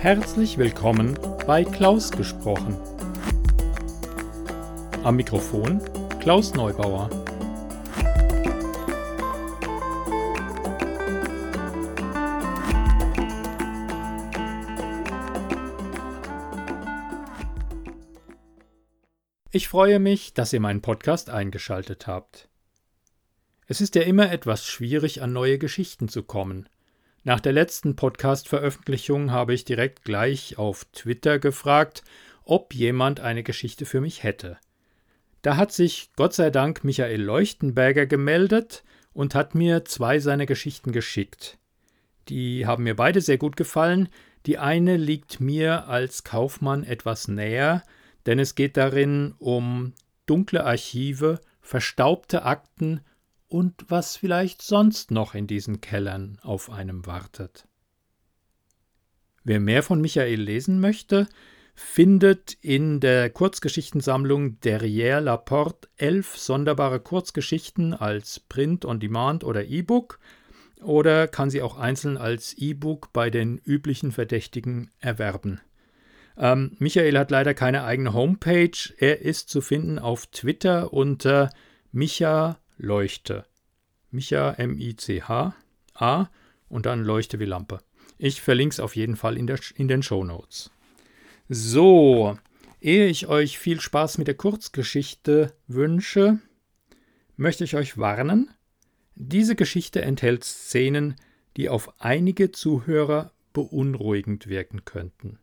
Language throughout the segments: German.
Herzlich willkommen bei Klaus gesprochen. Am Mikrofon Klaus Neubauer. Ich freue mich, dass ihr meinen Podcast eingeschaltet habt. Es ist ja immer etwas schwierig, an neue Geschichten zu kommen. Nach der letzten Podcast-Veröffentlichung habe ich direkt gleich auf Twitter gefragt, ob jemand eine Geschichte für mich hätte. Da hat sich Gott sei Dank Michael Leuchtenberger gemeldet und hat mir zwei seiner Geschichten geschickt. Die haben mir beide sehr gut gefallen. Die eine liegt mir als Kaufmann etwas näher, denn es geht darin um dunkle Archive, verstaubte Akten und was vielleicht sonst noch in diesen Kellern auf einem wartet. Wer mehr von Michael lesen möchte, findet in der Kurzgeschichtensammlung Derrière la Porte elf sonderbare Kurzgeschichten als Print on Demand oder E-Book oder kann sie auch einzeln als E-Book bei den üblichen Verdächtigen erwerben. Ähm, Michael hat leider keine eigene Homepage. Er ist zu finden auf Twitter unter Micha Leuchte. Micha M-I-C-H-A und dann Leuchte wie Lampe. Ich verlinke es auf jeden Fall in, der, in den Show Notes. So, ehe ich euch viel Spaß mit der Kurzgeschichte wünsche, möchte ich euch warnen. Diese Geschichte enthält Szenen, die auf einige Zuhörer beunruhigend wirken könnten.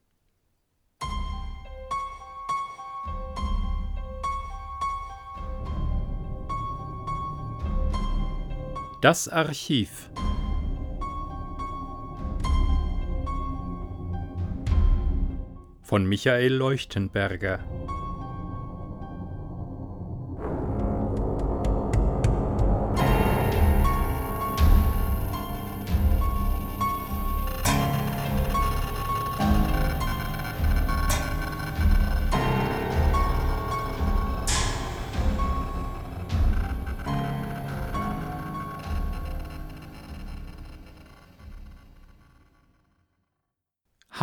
Das Archiv. Von Michael Leuchtenberger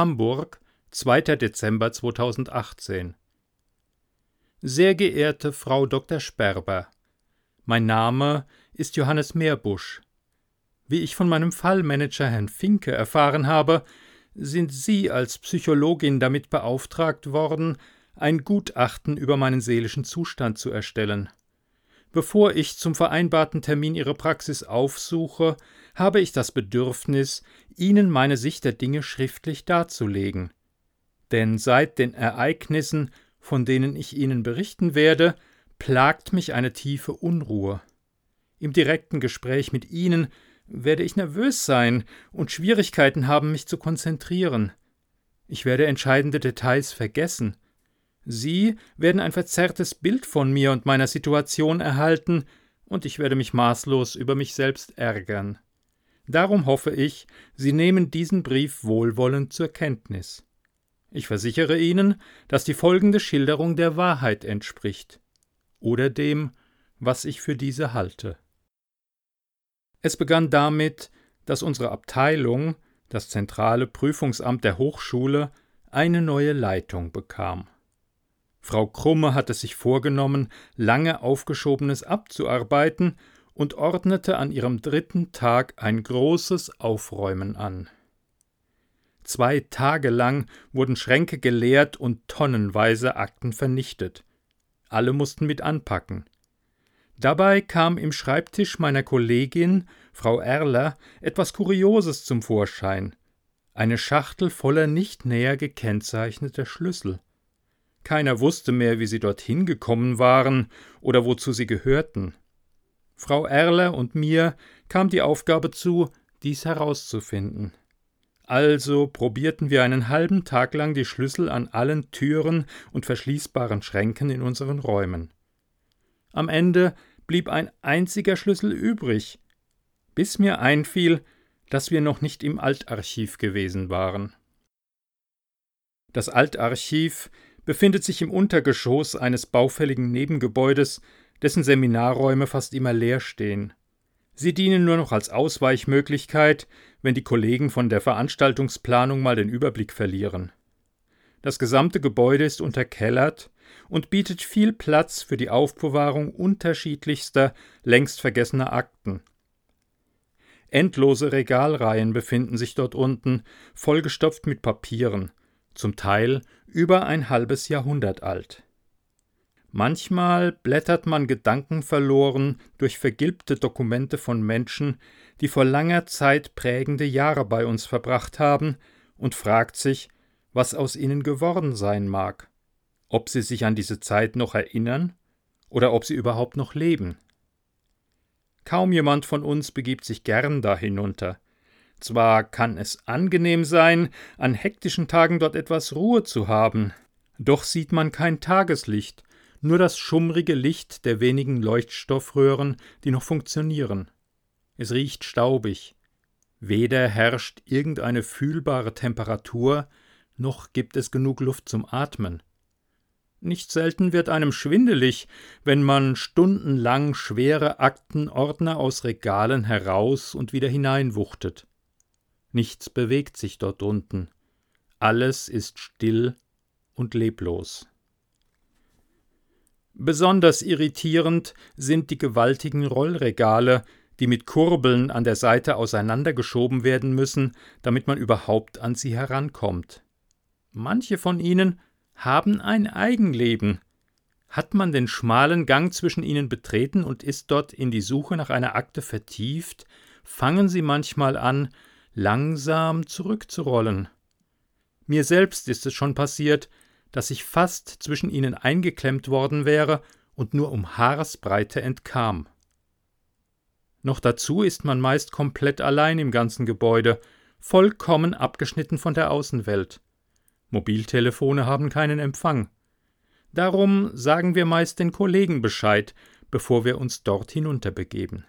Hamburg, 2. Dezember 2018 Sehr geehrte Frau Dr. Sperber, mein Name ist Johannes Meerbusch. Wie ich von meinem Fallmanager Herrn Finke erfahren habe, sind Sie als Psychologin damit beauftragt worden, ein Gutachten über meinen seelischen Zustand zu erstellen. Bevor ich zum vereinbarten Termin Ihre Praxis aufsuche, habe ich das Bedürfnis, Ihnen meine Sicht der Dinge schriftlich darzulegen. Denn seit den Ereignissen, von denen ich Ihnen berichten werde, plagt mich eine tiefe Unruhe. Im direkten Gespräch mit Ihnen werde ich nervös sein und Schwierigkeiten haben, mich zu konzentrieren. Ich werde entscheidende Details vergessen, Sie werden ein verzerrtes Bild von mir und meiner Situation erhalten, und ich werde mich maßlos über mich selbst ärgern. Darum hoffe ich, Sie nehmen diesen Brief wohlwollend zur Kenntnis. Ich versichere Ihnen, dass die folgende Schilderung der Wahrheit entspricht oder dem, was ich für diese halte. Es begann damit, dass unsere Abteilung, das zentrale Prüfungsamt der Hochschule, eine neue Leitung bekam. Frau Krumme hatte sich vorgenommen, lange Aufgeschobenes abzuarbeiten und ordnete an ihrem dritten Tag ein großes Aufräumen an. Zwei Tage lang wurden Schränke geleert und tonnenweise Akten vernichtet. Alle mussten mit anpacken. Dabei kam im Schreibtisch meiner Kollegin, Frau Erler, etwas Kurioses zum Vorschein. Eine Schachtel voller nicht näher gekennzeichneter Schlüssel. Keiner wusste mehr, wie sie dorthin gekommen waren oder wozu sie gehörten. Frau Erler und mir kam die Aufgabe zu, dies herauszufinden. Also probierten wir einen halben Tag lang die Schlüssel an allen Türen und verschließbaren Schränken in unseren Räumen. Am Ende blieb ein einziger Schlüssel übrig, bis mir einfiel, dass wir noch nicht im Altarchiv gewesen waren. Das Altarchiv befindet sich im Untergeschoss eines baufälligen Nebengebäudes, dessen Seminarräume fast immer leer stehen. Sie dienen nur noch als Ausweichmöglichkeit, wenn die Kollegen von der Veranstaltungsplanung mal den Überblick verlieren. Das gesamte Gebäude ist unterkellert und bietet viel Platz für die Aufbewahrung unterschiedlichster, längst vergessener Akten. Endlose Regalreihen befinden sich dort unten, vollgestopft mit Papieren, zum Teil über ein halbes Jahrhundert alt. Manchmal blättert man gedankenverloren durch vergilbte Dokumente von Menschen, die vor langer Zeit prägende Jahre bei uns verbracht haben, und fragt sich, was aus ihnen geworden sein mag, ob sie sich an diese Zeit noch erinnern oder ob sie überhaupt noch leben. Kaum jemand von uns begibt sich gern da hinunter. Zwar kann es angenehm sein, an hektischen Tagen dort etwas Ruhe zu haben, doch sieht man kein Tageslicht, nur das schummrige Licht der wenigen Leuchtstoffröhren, die noch funktionieren. Es riecht staubig. Weder herrscht irgendeine fühlbare Temperatur, noch gibt es genug Luft zum Atmen. Nicht selten wird einem schwindelig, wenn man stundenlang schwere Aktenordner aus Regalen heraus und wieder hineinwuchtet. Nichts bewegt sich dort unten. Alles ist still und leblos. Besonders irritierend sind die gewaltigen Rollregale, die mit Kurbeln an der Seite auseinandergeschoben werden müssen, damit man überhaupt an sie herankommt. Manche von ihnen haben ein Eigenleben. Hat man den schmalen Gang zwischen ihnen betreten und ist dort in die Suche nach einer Akte vertieft, fangen sie manchmal an, langsam zurückzurollen. Mir selbst ist es schon passiert, dass ich fast zwischen ihnen eingeklemmt worden wäre und nur um Haaresbreite entkam. Noch dazu ist man meist komplett allein im ganzen Gebäude, vollkommen abgeschnitten von der Außenwelt. Mobiltelefone haben keinen Empfang. Darum sagen wir meist den Kollegen Bescheid, bevor wir uns dort hinunterbegeben.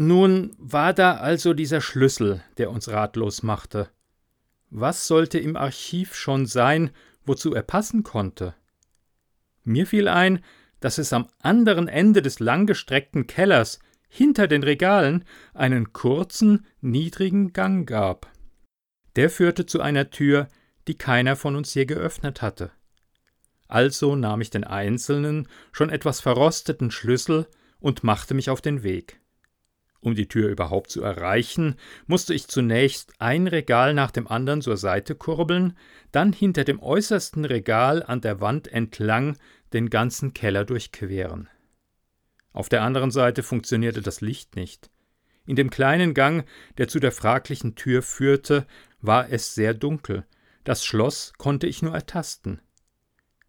Nun war da also dieser Schlüssel, der uns ratlos machte. Was sollte im Archiv schon sein, wozu er passen konnte? Mir fiel ein, dass es am anderen Ende des langgestreckten Kellers, hinter den Regalen, einen kurzen, niedrigen Gang gab. Der führte zu einer Tür, die keiner von uns je geöffnet hatte. Also nahm ich den einzelnen, schon etwas verrosteten Schlüssel und machte mich auf den Weg. Um die Tür überhaupt zu erreichen, musste ich zunächst ein Regal nach dem anderen zur Seite kurbeln, dann hinter dem äußersten Regal an der Wand entlang den ganzen Keller durchqueren. Auf der anderen Seite funktionierte das Licht nicht. In dem kleinen Gang, der zu der fraglichen Tür führte, war es sehr dunkel. Das Schloss konnte ich nur ertasten.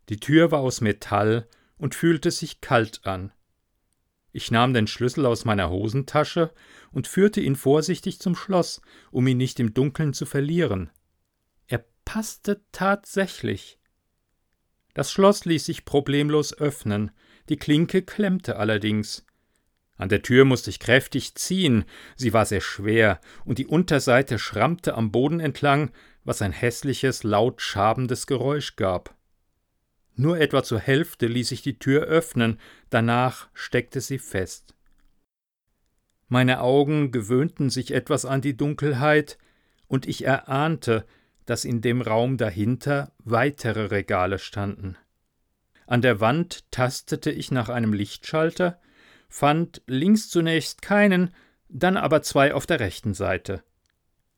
Die Tür war aus Metall und fühlte sich kalt an. Ich nahm den Schlüssel aus meiner Hosentasche und führte ihn vorsichtig zum Schloss, um ihn nicht im Dunkeln zu verlieren. Er passte tatsächlich. Das Schloss ließ sich problemlos öffnen, die Klinke klemmte allerdings. An der Tür musste ich kräftig ziehen, sie war sehr schwer, und die Unterseite schrammte am Boden entlang, was ein hässliches, laut schabendes Geräusch gab. Nur etwa zur Hälfte ließ ich die Tür öffnen, danach steckte sie fest. Meine Augen gewöhnten sich etwas an die Dunkelheit, und ich erahnte, dass in dem Raum dahinter weitere Regale standen. An der Wand tastete ich nach einem Lichtschalter, fand links zunächst keinen, dann aber zwei auf der rechten Seite.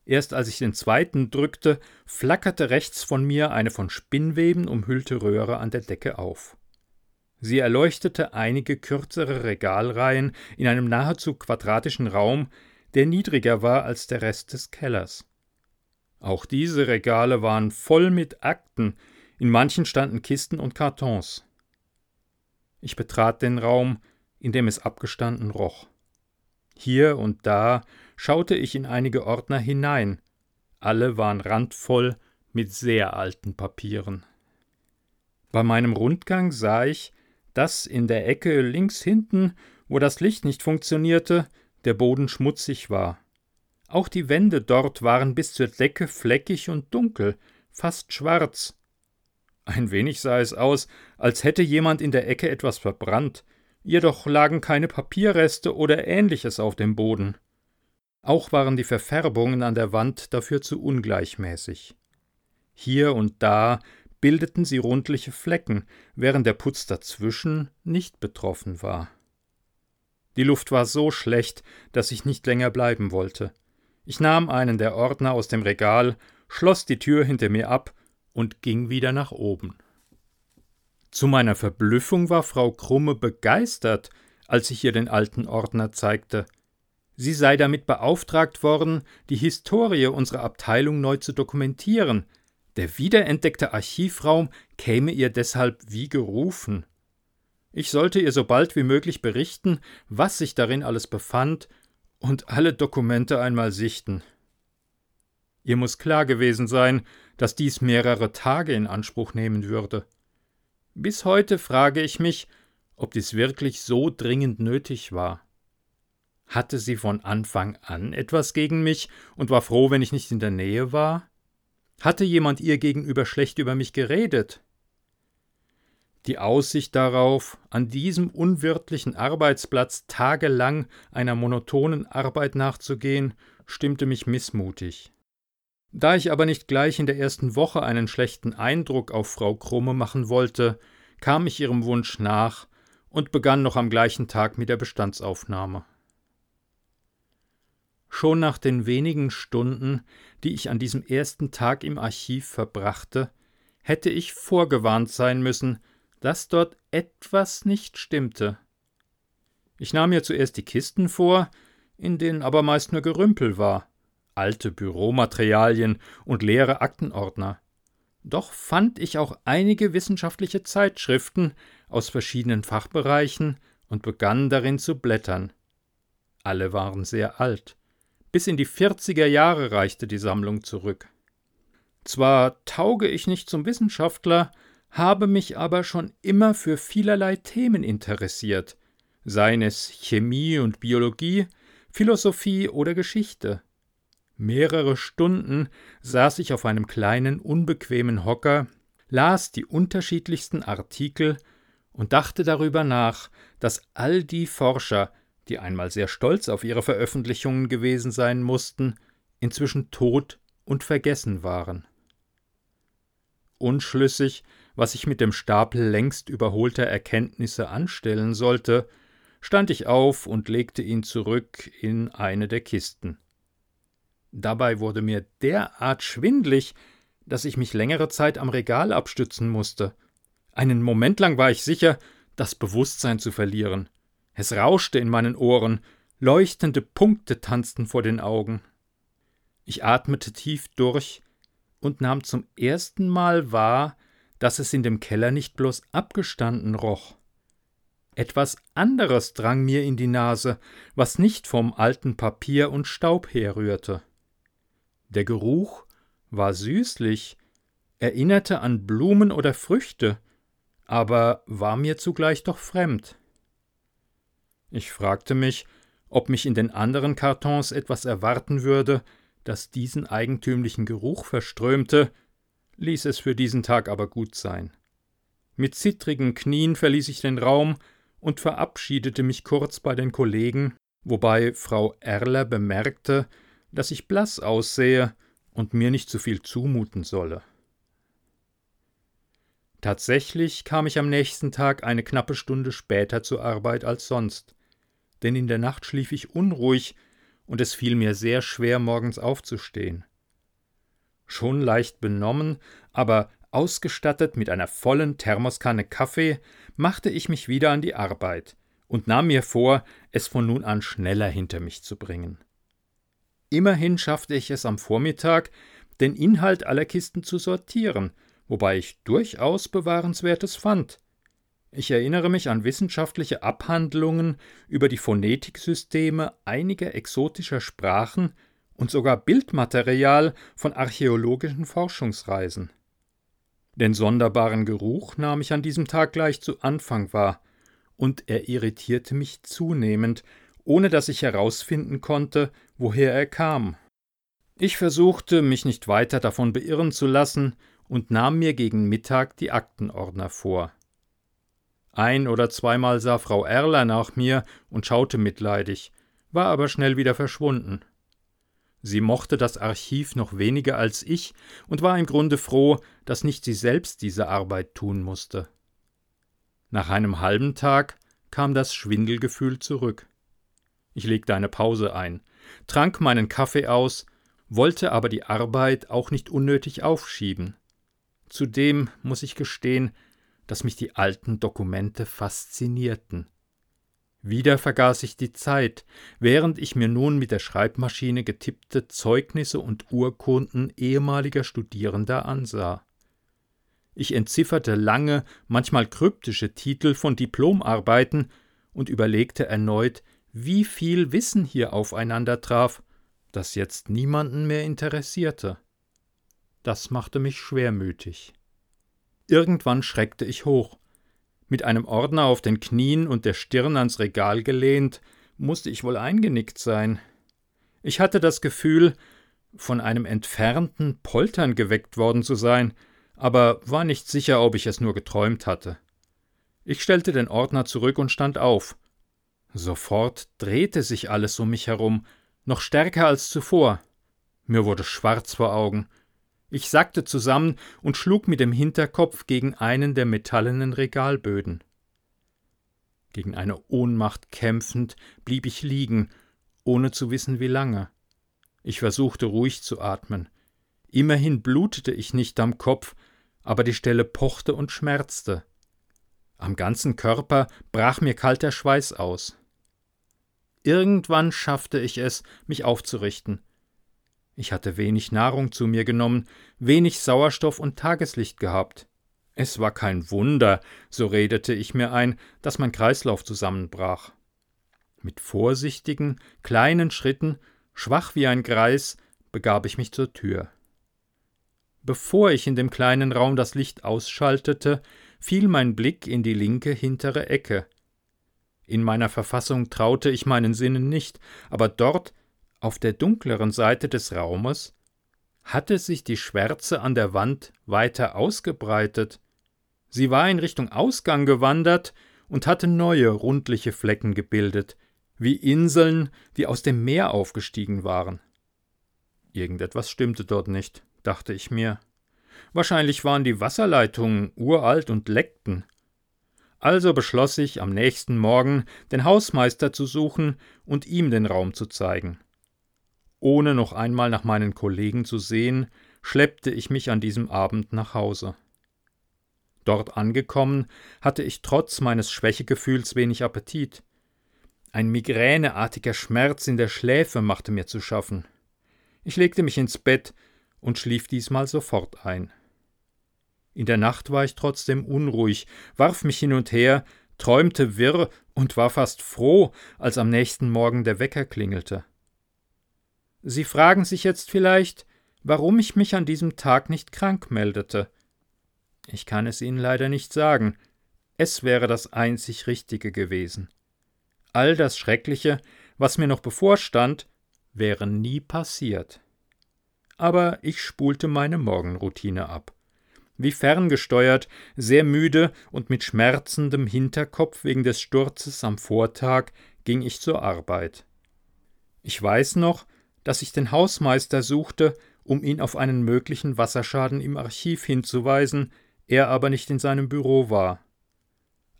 Erst als ich den zweiten drückte, flackerte rechts von mir eine von Spinnweben umhüllte Röhre an der Decke auf. Sie erleuchtete einige kürzere Regalreihen in einem nahezu quadratischen Raum, der niedriger war als der Rest des Kellers. Auch diese Regale waren voll mit Akten, in manchen standen Kisten und Kartons. Ich betrat den Raum, in dem es abgestanden roch. Hier und da schaute ich in einige Ordner hinein, alle waren randvoll mit sehr alten Papieren. Bei meinem Rundgang sah ich, dass in der Ecke links hinten, wo das Licht nicht funktionierte, der Boden schmutzig war. Auch die Wände dort waren bis zur Decke fleckig und dunkel, fast schwarz. Ein wenig sah es aus, als hätte jemand in der Ecke etwas verbrannt, jedoch lagen keine Papierreste oder ähnliches auf dem Boden. Auch waren die Verfärbungen an der Wand dafür zu ungleichmäßig. Hier und da bildeten sie rundliche Flecken, während der Putz dazwischen nicht betroffen war. Die Luft war so schlecht, dass ich nicht länger bleiben wollte. Ich nahm einen der Ordner aus dem Regal, schloss die Tür hinter mir ab und ging wieder nach oben. Zu meiner Verblüffung war Frau Krumme begeistert, als ich ihr den alten Ordner zeigte. Sie sei damit beauftragt worden, die Historie unserer Abteilung neu zu dokumentieren. Der wiederentdeckte Archivraum käme ihr deshalb wie gerufen. Ich sollte ihr so bald wie möglich berichten, was sich darin alles befand und alle Dokumente einmal sichten. Ihr muss klar gewesen sein, dass dies mehrere Tage in Anspruch nehmen würde. Bis heute frage ich mich, ob dies wirklich so dringend nötig war. Hatte sie von Anfang an etwas gegen mich und war froh, wenn ich nicht in der Nähe war? Hatte jemand ihr gegenüber schlecht über mich geredet? Die Aussicht darauf, an diesem unwirtlichen Arbeitsplatz tagelang einer monotonen Arbeit nachzugehen, stimmte mich missmutig. Da ich aber nicht gleich in der ersten Woche einen schlechten Eindruck auf Frau Krumme machen wollte, kam ich ihrem Wunsch nach und begann noch am gleichen Tag mit der Bestandsaufnahme. Schon nach den wenigen Stunden, die ich an diesem ersten Tag im Archiv verbrachte, hätte ich vorgewarnt sein müssen, dass dort etwas nicht stimmte. Ich nahm mir zuerst die Kisten vor, in denen aber meist nur Gerümpel war, alte Büromaterialien und leere Aktenordner. Doch fand ich auch einige wissenschaftliche Zeitschriften aus verschiedenen Fachbereichen und begann darin zu blättern. Alle waren sehr alt. Bis in die vierziger Jahre reichte die Sammlung zurück. Zwar tauge ich nicht zum Wissenschaftler, habe mich aber schon immer für vielerlei Themen interessiert, seien es Chemie und Biologie, Philosophie oder Geschichte. Mehrere Stunden saß ich auf einem kleinen, unbequemen Hocker, las die unterschiedlichsten Artikel und dachte darüber nach, dass all die Forscher, die einmal sehr stolz auf ihre Veröffentlichungen gewesen sein mussten, inzwischen tot und vergessen waren. Unschlüssig was ich mit dem Stapel längst überholter Erkenntnisse anstellen sollte, stand ich auf und legte ihn zurück in eine der Kisten. Dabei wurde mir derart schwindlig, dass ich mich längere Zeit am Regal abstützen musste. Einen Moment lang war ich sicher, das Bewusstsein zu verlieren. Es rauschte in meinen Ohren, leuchtende Punkte tanzten vor den Augen. Ich atmete tief durch und nahm zum ersten Mal wahr, dass es in dem Keller nicht bloß abgestanden roch. Etwas anderes drang mir in die Nase, was nicht vom alten Papier und Staub herrührte. Der Geruch war süßlich, erinnerte an Blumen oder Früchte, aber war mir zugleich doch fremd. Ich fragte mich, ob mich in den anderen Kartons etwas erwarten würde, das diesen eigentümlichen Geruch verströmte, ließ es für diesen Tag aber gut sein. Mit zittrigen Knien verließ ich den Raum und verabschiedete mich kurz bei den Kollegen, wobei Frau Erler bemerkte, dass ich blass aussehe und mir nicht zu viel zumuten solle. Tatsächlich kam ich am nächsten Tag eine knappe Stunde später zur Arbeit als sonst, denn in der Nacht schlief ich unruhig und es fiel mir sehr schwer, morgens aufzustehen. Schon leicht benommen, aber ausgestattet mit einer vollen Thermoskanne Kaffee, machte ich mich wieder an die Arbeit und nahm mir vor, es von nun an schneller hinter mich zu bringen. Immerhin schaffte ich es am Vormittag, den Inhalt aller Kisten zu sortieren, wobei ich durchaus Bewahrenswertes fand. Ich erinnere mich an wissenschaftliche Abhandlungen über die Phonetiksysteme einiger exotischer Sprachen, und sogar Bildmaterial von archäologischen Forschungsreisen. Den sonderbaren Geruch nahm ich an diesem Tag gleich zu Anfang wahr, und er irritierte mich zunehmend, ohne dass ich herausfinden konnte, woher er kam. Ich versuchte, mich nicht weiter davon beirren zu lassen und nahm mir gegen Mittag die Aktenordner vor. Ein oder zweimal sah Frau Erler nach mir und schaute mitleidig, war aber schnell wieder verschwunden. Sie mochte das Archiv noch weniger als ich und war im Grunde froh, dass nicht sie selbst diese Arbeit tun musste. Nach einem halben Tag kam das Schwindelgefühl zurück. Ich legte eine Pause ein, trank meinen Kaffee aus, wollte aber die Arbeit auch nicht unnötig aufschieben. Zudem muss ich gestehen, dass mich die alten Dokumente faszinierten. Wieder vergaß ich die Zeit, während ich mir nun mit der Schreibmaschine getippte Zeugnisse und Urkunden ehemaliger Studierender ansah. Ich entzifferte lange, manchmal kryptische Titel von Diplomarbeiten und überlegte erneut, wie viel Wissen hier aufeinander traf, das jetzt niemanden mehr interessierte. Das machte mich schwermütig. Irgendwann schreckte ich hoch. Mit einem Ordner auf den Knien und der Stirn ans Regal gelehnt, musste ich wohl eingenickt sein. Ich hatte das Gefühl, von einem entfernten Poltern geweckt worden zu sein, aber war nicht sicher, ob ich es nur geträumt hatte. Ich stellte den Ordner zurück und stand auf. Sofort drehte sich alles um mich herum, noch stärker als zuvor. Mir wurde schwarz vor Augen. Ich sackte zusammen und schlug mit dem Hinterkopf gegen einen der metallenen Regalböden. Gegen eine Ohnmacht kämpfend blieb ich liegen, ohne zu wissen wie lange. Ich versuchte ruhig zu atmen. Immerhin blutete ich nicht am Kopf, aber die Stelle pochte und schmerzte. Am ganzen Körper brach mir kalter Schweiß aus. Irgendwann schaffte ich es, mich aufzurichten. Ich hatte wenig Nahrung zu mir genommen, wenig Sauerstoff und Tageslicht gehabt. Es war kein Wunder, so redete ich mir ein, dass mein Kreislauf zusammenbrach. Mit vorsichtigen, kleinen Schritten, schwach wie ein Greis, begab ich mich zur Tür. Bevor ich in dem kleinen Raum das Licht ausschaltete, fiel mein Blick in die linke hintere Ecke. In meiner Verfassung traute ich meinen Sinnen nicht, aber dort auf der dunkleren Seite des Raumes hatte sich die Schwärze an der Wand weiter ausgebreitet. Sie war in Richtung Ausgang gewandert und hatte neue rundliche Flecken gebildet, wie Inseln, die aus dem Meer aufgestiegen waren. Irgendetwas stimmte dort nicht, dachte ich mir. Wahrscheinlich waren die Wasserleitungen uralt und leckten. Also beschloss ich, am nächsten Morgen den Hausmeister zu suchen und ihm den Raum zu zeigen. Ohne noch einmal nach meinen Kollegen zu sehen, schleppte ich mich an diesem Abend nach Hause. Dort angekommen, hatte ich trotz meines Schwächegefühls wenig Appetit. Ein migräneartiger Schmerz in der Schläfe machte mir zu schaffen. Ich legte mich ins Bett und schlief diesmal sofort ein. In der Nacht war ich trotzdem unruhig, warf mich hin und her, träumte wirr und war fast froh, als am nächsten Morgen der Wecker klingelte. Sie fragen sich jetzt vielleicht, warum ich mich an diesem Tag nicht krank meldete. Ich kann es Ihnen leider nicht sagen. Es wäre das einzig Richtige gewesen. All das Schreckliche, was mir noch bevorstand, wäre nie passiert. Aber ich spulte meine Morgenroutine ab. Wie ferngesteuert, sehr müde und mit schmerzendem Hinterkopf wegen des Sturzes am Vortag ging ich zur Arbeit. Ich weiß noch, dass ich den Hausmeister suchte, um ihn auf einen möglichen Wasserschaden im Archiv hinzuweisen, er aber nicht in seinem Büro war.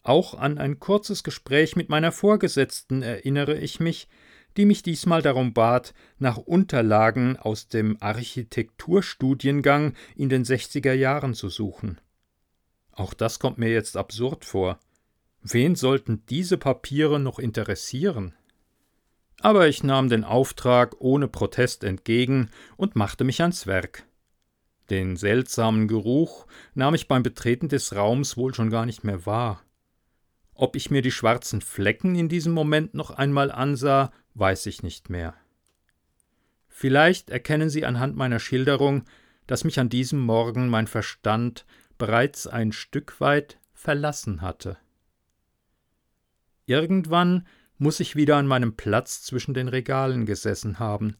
Auch an ein kurzes Gespräch mit meiner Vorgesetzten erinnere ich mich, die mich diesmal darum bat, nach Unterlagen aus dem Architekturstudiengang in den 60er Jahren zu suchen. Auch das kommt mir jetzt absurd vor. Wen sollten diese Papiere noch interessieren? aber ich nahm den Auftrag ohne Protest entgegen und machte mich ans Werk. Den seltsamen Geruch nahm ich beim Betreten des Raums wohl schon gar nicht mehr wahr. Ob ich mir die schwarzen Flecken in diesem Moment noch einmal ansah, weiß ich nicht mehr. Vielleicht erkennen Sie anhand meiner Schilderung, dass mich an diesem Morgen mein Verstand bereits ein Stück weit verlassen hatte. Irgendwann muss ich wieder an meinem Platz zwischen den Regalen gesessen haben.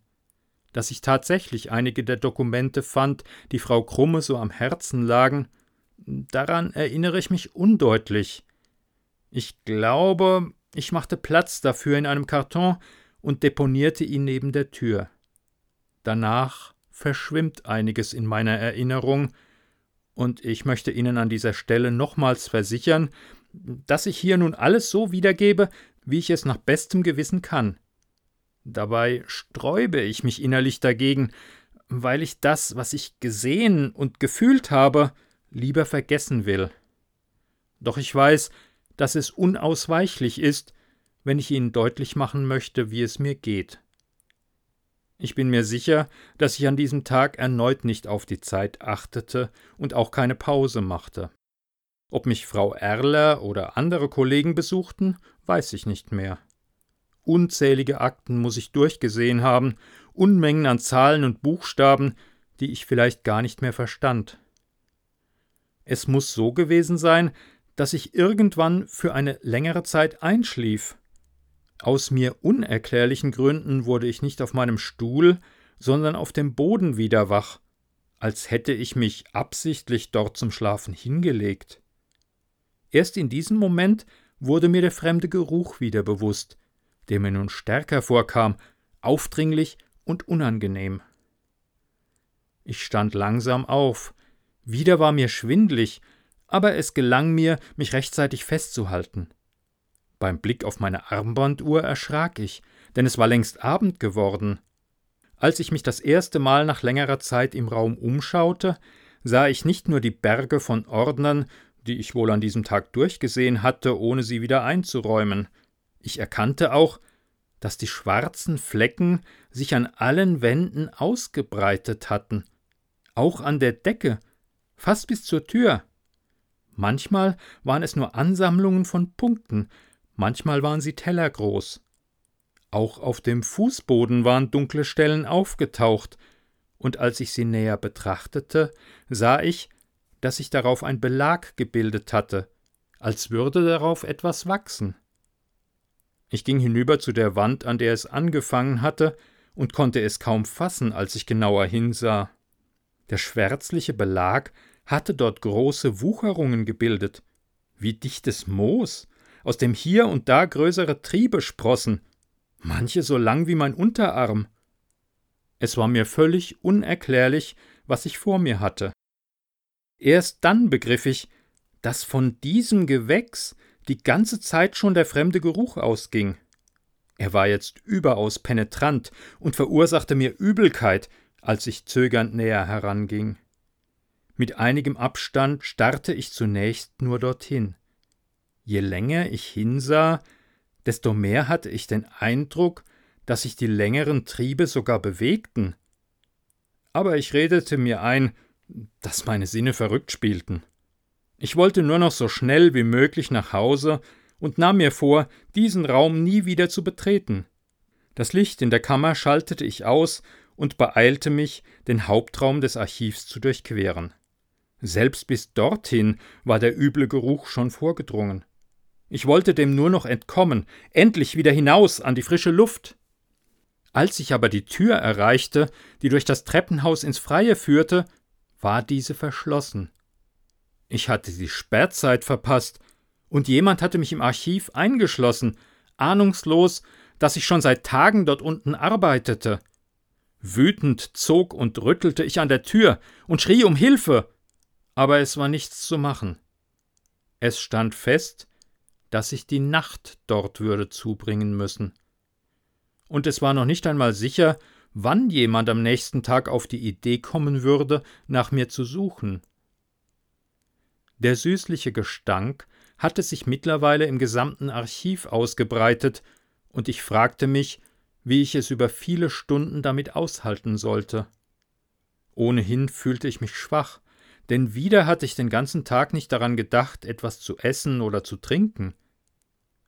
Dass ich tatsächlich einige der Dokumente fand, die Frau Krumme so am Herzen lagen, daran erinnere ich mich undeutlich. Ich glaube, ich machte Platz dafür in einem Karton und deponierte ihn neben der Tür. Danach verschwimmt einiges in meiner Erinnerung, und ich möchte Ihnen an dieser Stelle nochmals versichern, dass ich hier nun alles so wiedergebe, wie ich es nach bestem Gewissen kann. Dabei sträube ich mich innerlich dagegen, weil ich das, was ich gesehen und gefühlt habe, lieber vergessen will. Doch ich weiß, dass es unausweichlich ist, wenn ich Ihnen deutlich machen möchte, wie es mir geht. Ich bin mir sicher, dass ich an diesem Tag erneut nicht auf die Zeit achtete und auch keine Pause machte. Ob mich Frau Erler oder andere Kollegen besuchten, weiß ich nicht mehr. Unzählige Akten muss ich durchgesehen haben, Unmengen an Zahlen und Buchstaben, die ich vielleicht gar nicht mehr verstand. Es muss so gewesen sein, dass ich irgendwann für eine längere Zeit einschlief. Aus mir unerklärlichen Gründen wurde ich nicht auf meinem Stuhl, sondern auf dem Boden wieder wach, als hätte ich mich absichtlich dort zum Schlafen hingelegt. Erst in diesem Moment wurde mir der fremde Geruch wieder bewusst, der mir nun stärker vorkam, aufdringlich und unangenehm. Ich stand langsam auf, wieder war mir schwindlig, aber es gelang mir, mich rechtzeitig festzuhalten. Beim Blick auf meine Armbanduhr erschrak ich, denn es war längst Abend geworden. Als ich mich das erste Mal nach längerer Zeit im Raum umschaute, sah ich nicht nur die Berge von Ordnern, die ich wohl an diesem Tag durchgesehen hatte, ohne sie wieder einzuräumen. Ich erkannte auch, dass die schwarzen Flecken sich an allen Wänden ausgebreitet hatten, auch an der Decke, fast bis zur Tür. Manchmal waren es nur Ansammlungen von Punkten, manchmal waren sie tellergroß. Auch auf dem Fußboden waren dunkle Stellen aufgetaucht, und als ich sie näher betrachtete, sah ich, dass sich darauf ein Belag gebildet hatte, als würde darauf etwas wachsen. Ich ging hinüber zu der Wand, an der es angefangen hatte, und konnte es kaum fassen, als ich genauer hinsah. Der schwärzliche Belag hatte dort große Wucherungen gebildet, wie dichtes Moos, aus dem hier und da größere Triebe sprossen, manche so lang wie mein Unterarm. Es war mir völlig unerklärlich, was ich vor mir hatte. Erst dann begriff ich, dass von diesem Gewächs die ganze Zeit schon der fremde Geruch ausging. Er war jetzt überaus penetrant und verursachte mir Übelkeit, als ich zögernd näher heranging. Mit einigem Abstand starrte ich zunächst nur dorthin. Je länger ich hinsah, desto mehr hatte ich den Eindruck, dass sich die längeren Triebe sogar bewegten. Aber ich redete mir ein, dass meine Sinne verrückt spielten. Ich wollte nur noch so schnell wie möglich nach Hause und nahm mir vor, diesen Raum nie wieder zu betreten. Das Licht in der Kammer schaltete ich aus und beeilte mich, den Hauptraum des Archivs zu durchqueren. Selbst bis dorthin war der üble Geruch schon vorgedrungen. Ich wollte dem nur noch entkommen, endlich wieder hinaus an die frische Luft. Als ich aber die Tür erreichte, die durch das Treppenhaus ins Freie führte, war diese verschlossen. Ich hatte die Sperrzeit verpasst, und jemand hatte mich im Archiv eingeschlossen, ahnungslos, dass ich schon seit Tagen dort unten arbeitete. Wütend zog und rüttelte ich an der Tür und schrie um Hilfe, aber es war nichts zu machen. Es stand fest, dass ich die Nacht dort würde zubringen müssen. Und es war noch nicht einmal sicher, wann jemand am nächsten Tag auf die Idee kommen würde, nach mir zu suchen. Der süßliche Gestank hatte sich mittlerweile im gesamten Archiv ausgebreitet, und ich fragte mich, wie ich es über viele Stunden damit aushalten sollte. Ohnehin fühlte ich mich schwach, denn wieder hatte ich den ganzen Tag nicht daran gedacht, etwas zu essen oder zu trinken.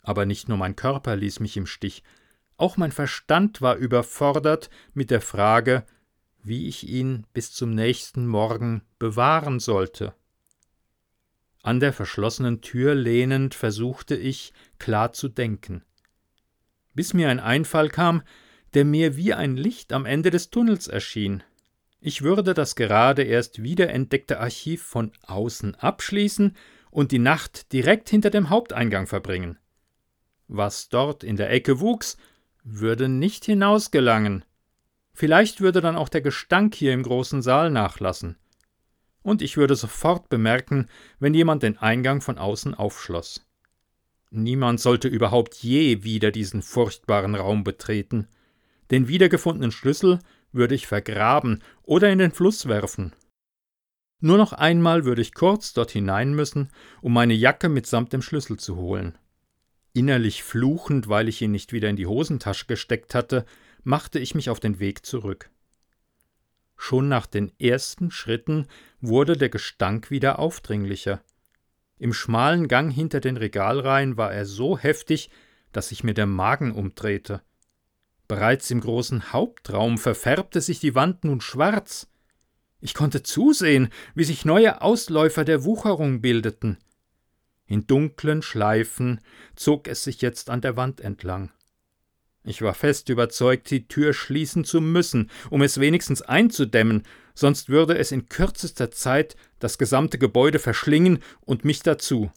Aber nicht nur mein Körper ließ mich im Stich, auch mein Verstand war überfordert mit der Frage, wie ich ihn bis zum nächsten Morgen bewahren sollte. An der verschlossenen Tür lehnend versuchte ich, klar zu denken. Bis mir ein Einfall kam, der mir wie ein Licht am Ende des Tunnels erschien. Ich würde das gerade erst wiederentdeckte Archiv von außen abschließen und die Nacht direkt hinter dem Haupteingang verbringen. Was dort in der Ecke wuchs, würde nicht hinausgelangen. Vielleicht würde dann auch der Gestank hier im großen Saal nachlassen. Und ich würde sofort bemerken, wenn jemand den Eingang von außen aufschloss. Niemand sollte überhaupt je wieder diesen furchtbaren Raum betreten. Den wiedergefundenen Schlüssel würde ich vergraben oder in den Fluss werfen. Nur noch einmal würde ich kurz dort hinein müssen, um meine Jacke mitsamt dem Schlüssel zu holen. Innerlich fluchend, weil ich ihn nicht wieder in die Hosentasche gesteckt hatte, machte ich mich auf den Weg zurück. Schon nach den ersten Schritten wurde der Gestank wieder aufdringlicher. Im schmalen Gang hinter den Regalreihen war er so heftig, dass sich mir der Magen umdrehte. Bereits im großen Hauptraum verfärbte sich die Wand nun schwarz. Ich konnte zusehen, wie sich neue Ausläufer der Wucherung bildeten. In dunklen Schleifen zog es sich jetzt an der Wand entlang. Ich war fest überzeugt, die Tür schließen zu müssen, um es wenigstens einzudämmen, sonst würde es in kürzester Zeit das gesamte Gebäude verschlingen und mich dazu.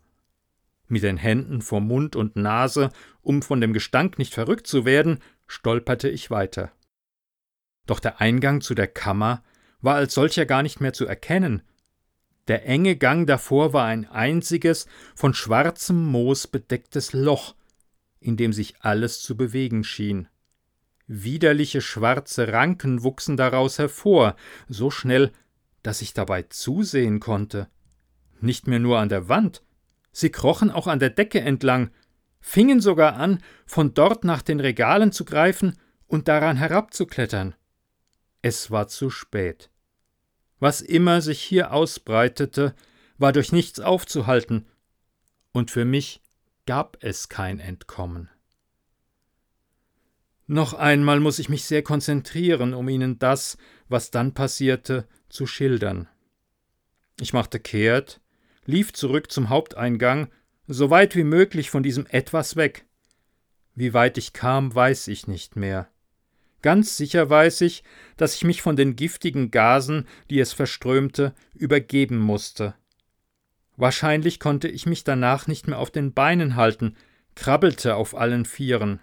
Mit den Händen vor Mund und Nase, um von dem Gestank nicht verrückt zu werden, stolperte ich weiter. Doch der Eingang zu der Kammer war als solcher gar nicht mehr zu erkennen. Der enge Gang davor war ein einziges, von schwarzem Moos bedecktes Loch, in dem sich alles zu bewegen schien. Widerliche schwarze Ranken wuchsen daraus hervor, so schnell, dass ich dabei zusehen konnte. Nicht mehr nur an der Wand, sie krochen auch an der Decke entlang, fingen sogar an, von dort nach den Regalen zu greifen und daran herabzuklettern. Es war zu spät. Was immer sich hier ausbreitete, war durch nichts aufzuhalten, und für mich gab es kein Entkommen. Noch einmal muss ich mich sehr konzentrieren, um Ihnen das, was dann passierte, zu schildern. Ich machte kehrt, lief zurück zum Haupteingang, so weit wie möglich von diesem etwas weg. Wie weit ich kam, weiß ich nicht mehr. Ganz sicher weiß ich, dass ich mich von den giftigen Gasen, die es verströmte, übergeben musste. Wahrscheinlich konnte ich mich danach nicht mehr auf den Beinen halten, krabbelte auf allen Vieren.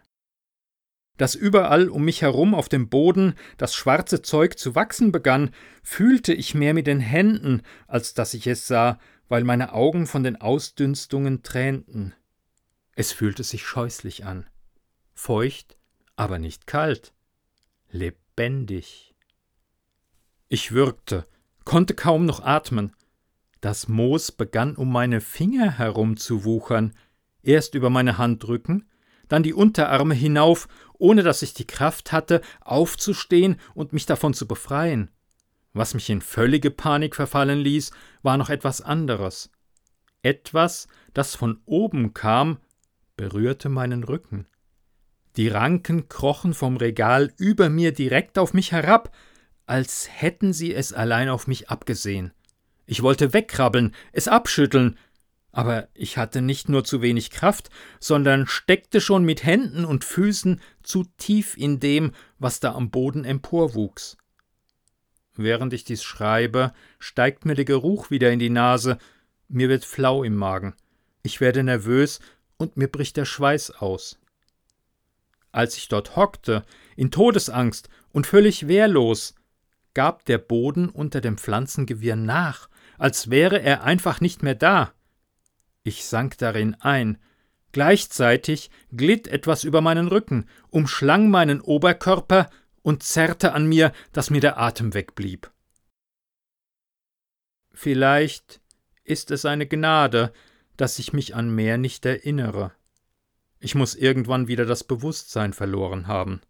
Dass überall um mich herum auf dem Boden das schwarze Zeug zu wachsen begann, fühlte ich mehr mit den Händen, als dass ich es sah, weil meine Augen von den Ausdünstungen tränten. Es fühlte sich scheußlich an. Feucht, aber nicht kalt. Lebendig. Ich würgte, konnte kaum noch atmen. Das Moos begann um meine Finger herumzuwuchern, erst über meine Handrücken, dann die Unterarme hinauf, ohne dass ich die Kraft hatte, aufzustehen und mich davon zu befreien. Was mich in völlige Panik verfallen ließ, war noch etwas anderes. Etwas, das von oben kam, berührte meinen Rücken. Die Ranken krochen vom Regal über mir direkt auf mich herab, als hätten sie es allein auf mich abgesehen. Ich wollte wegkrabbeln, es abschütteln, aber ich hatte nicht nur zu wenig Kraft, sondern steckte schon mit Händen und Füßen zu tief in dem, was da am Boden emporwuchs. Während ich dies schreibe, steigt mir der Geruch wieder in die Nase, mir wird flau im Magen, ich werde nervös und mir bricht der Schweiß aus. Als ich dort hockte, in Todesangst und völlig wehrlos, gab der Boden unter dem Pflanzengewirr nach als wäre er einfach nicht mehr da. Ich sank darin ein. Gleichzeitig glitt etwas über meinen Rücken, umschlang meinen Oberkörper und zerrte an mir, dass mir der Atem wegblieb. Vielleicht ist es eine Gnade, dass ich mich an mehr nicht erinnere. Ich muss irgendwann wieder das Bewusstsein verloren haben.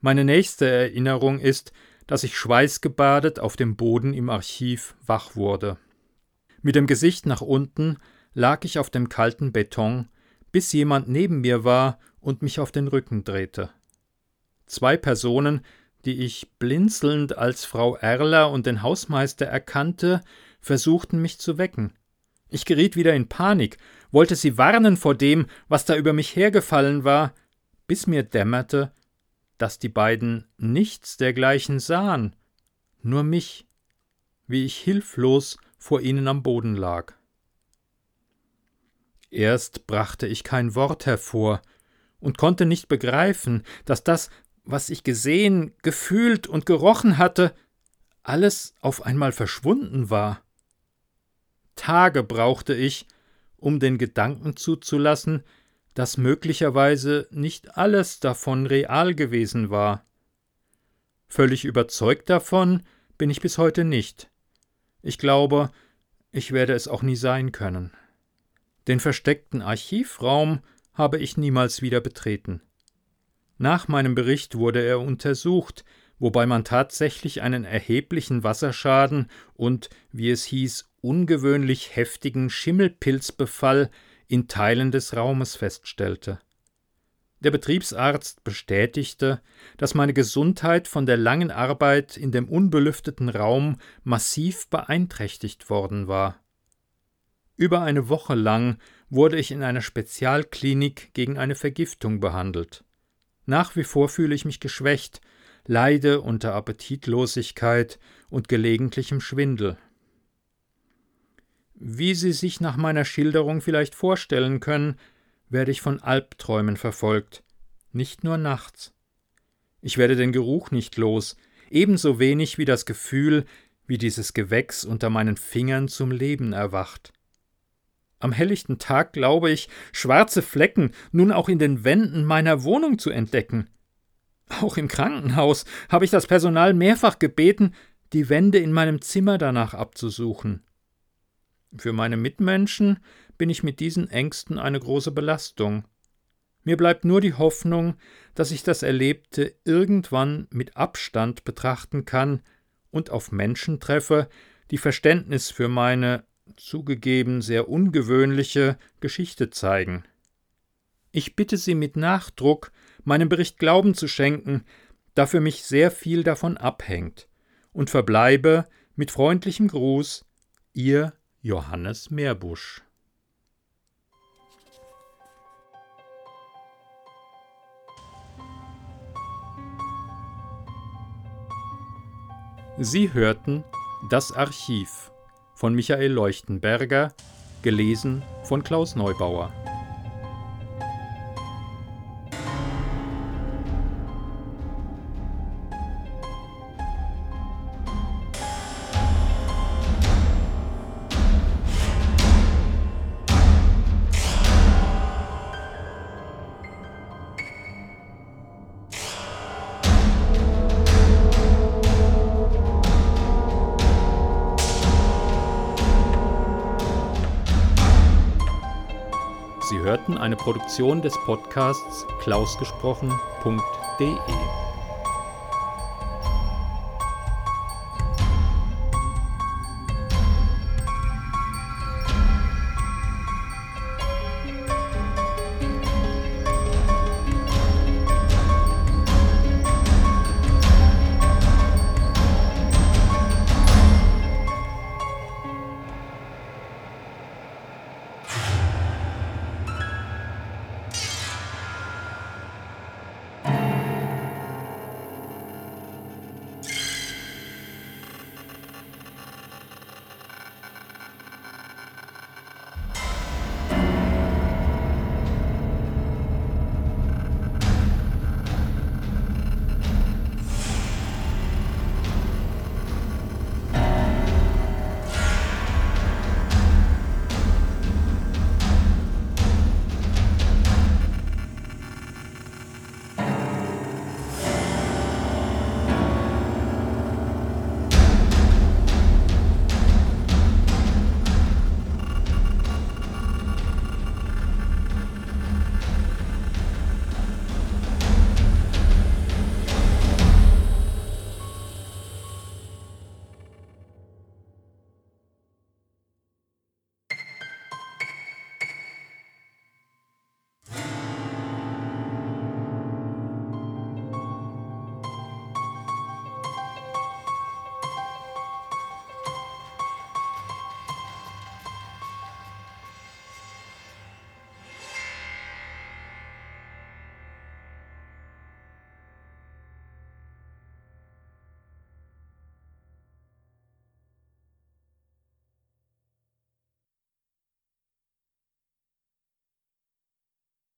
Meine nächste Erinnerung ist, dass ich schweißgebadet auf dem Boden im Archiv wach wurde. Mit dem Gesicht nach unten lag ich auf dem kalten Beton, bis jemand neben mir war und mich auf den Rücken drehte. Zwei Personen, die ich blinzelnd als Frau Erler und den Hausmeister erkannte, versuchten mich zu wecken. Ich geriet wieder in Panik, wollte sie warnen vor dem, was da über mich hergefallen war, bis mir dämmerte, dass die beiden nichts dergleichen sahen, nur mich, wie ich hilflos vor ihnen am Boden lag. Erst brachte ich kein Wort hervor und konnte nicht begreifen, dass das, was ich gesehen, gefühlt und gerochen hatte, alles auf einmal verschwunden war. Tage brauchte ich, um den Gedanken zuzulassen, dass möglicherweise nicht alles davon real gewesen war. Völlig überzeugt davon bin ich bis heute nicht. Ich glaube, ich werde es auch nie sein können. Den versteckten Archivraum habe ich niemals wieder betreten. Nach meinem Bericht wurde er untersucht, wobei man tatsächlich einen erheblichen Wasserschaden und, wie es hieß, ungewöhnlich heftigen Schimmelpilzbefall in Teilen des Raumes feststellte. Der Betriebsarzt bestätigte, dass meine Gesundheit von der langen Arbeit in dem unbelüfteten Raum massiv beeinträchtigt worden war. Über eine Woche lang wurde ich in einer Spezialklinik gegen eine Vergiftung behandelt. Nach wie vor fühle ich mich geschwächt, leide unter Appetitlosigkeit und gelegentlichem Schwindel. Wie Sie sich nach meiner Schilderung vielleicht vorstellen können, werde ich von Albträumen verfolgt, nicht nur nachts. Ich werde den Geruch nicht los, ebenso wenig wie das Gefühl, wie dieses Gewächs unter meinen Fingern zum Leben erwacht. Am helllichten Tag glaube ich, schwarze Flecken nun auch in den Wänden meiner Wohnung zu entdecken. Auch im Krankenhaus habe ich das Personal mehrfach gebeten, die Wände in meinem Zimmer danach abzusuchen. Für meine Mitmenschen bin ich mit diesen Ängsten eine große Belastung. Mir bleibt nur die Hoffnung, dass ich das Erlebte irgendwann mit Abstand betrachten kann und auf Menschen treffe, die Verständnis für meine zugegeben sehr ungewöhnliche Geschichte zeigen. Ich bitte Sie mit Nachdruck, meinem Bericht Glauben zu schenken, da für mich sehr viel davon abhängt, und verbleibe mit freundlichem Gruß Ihr Johannes Meerbusch. Sie hörten Das Archiv von Michael Leuchtenberger, gelesen von Klaus Neubauer. Hörten eine Produktion des Podcasts klausgesprochen.de.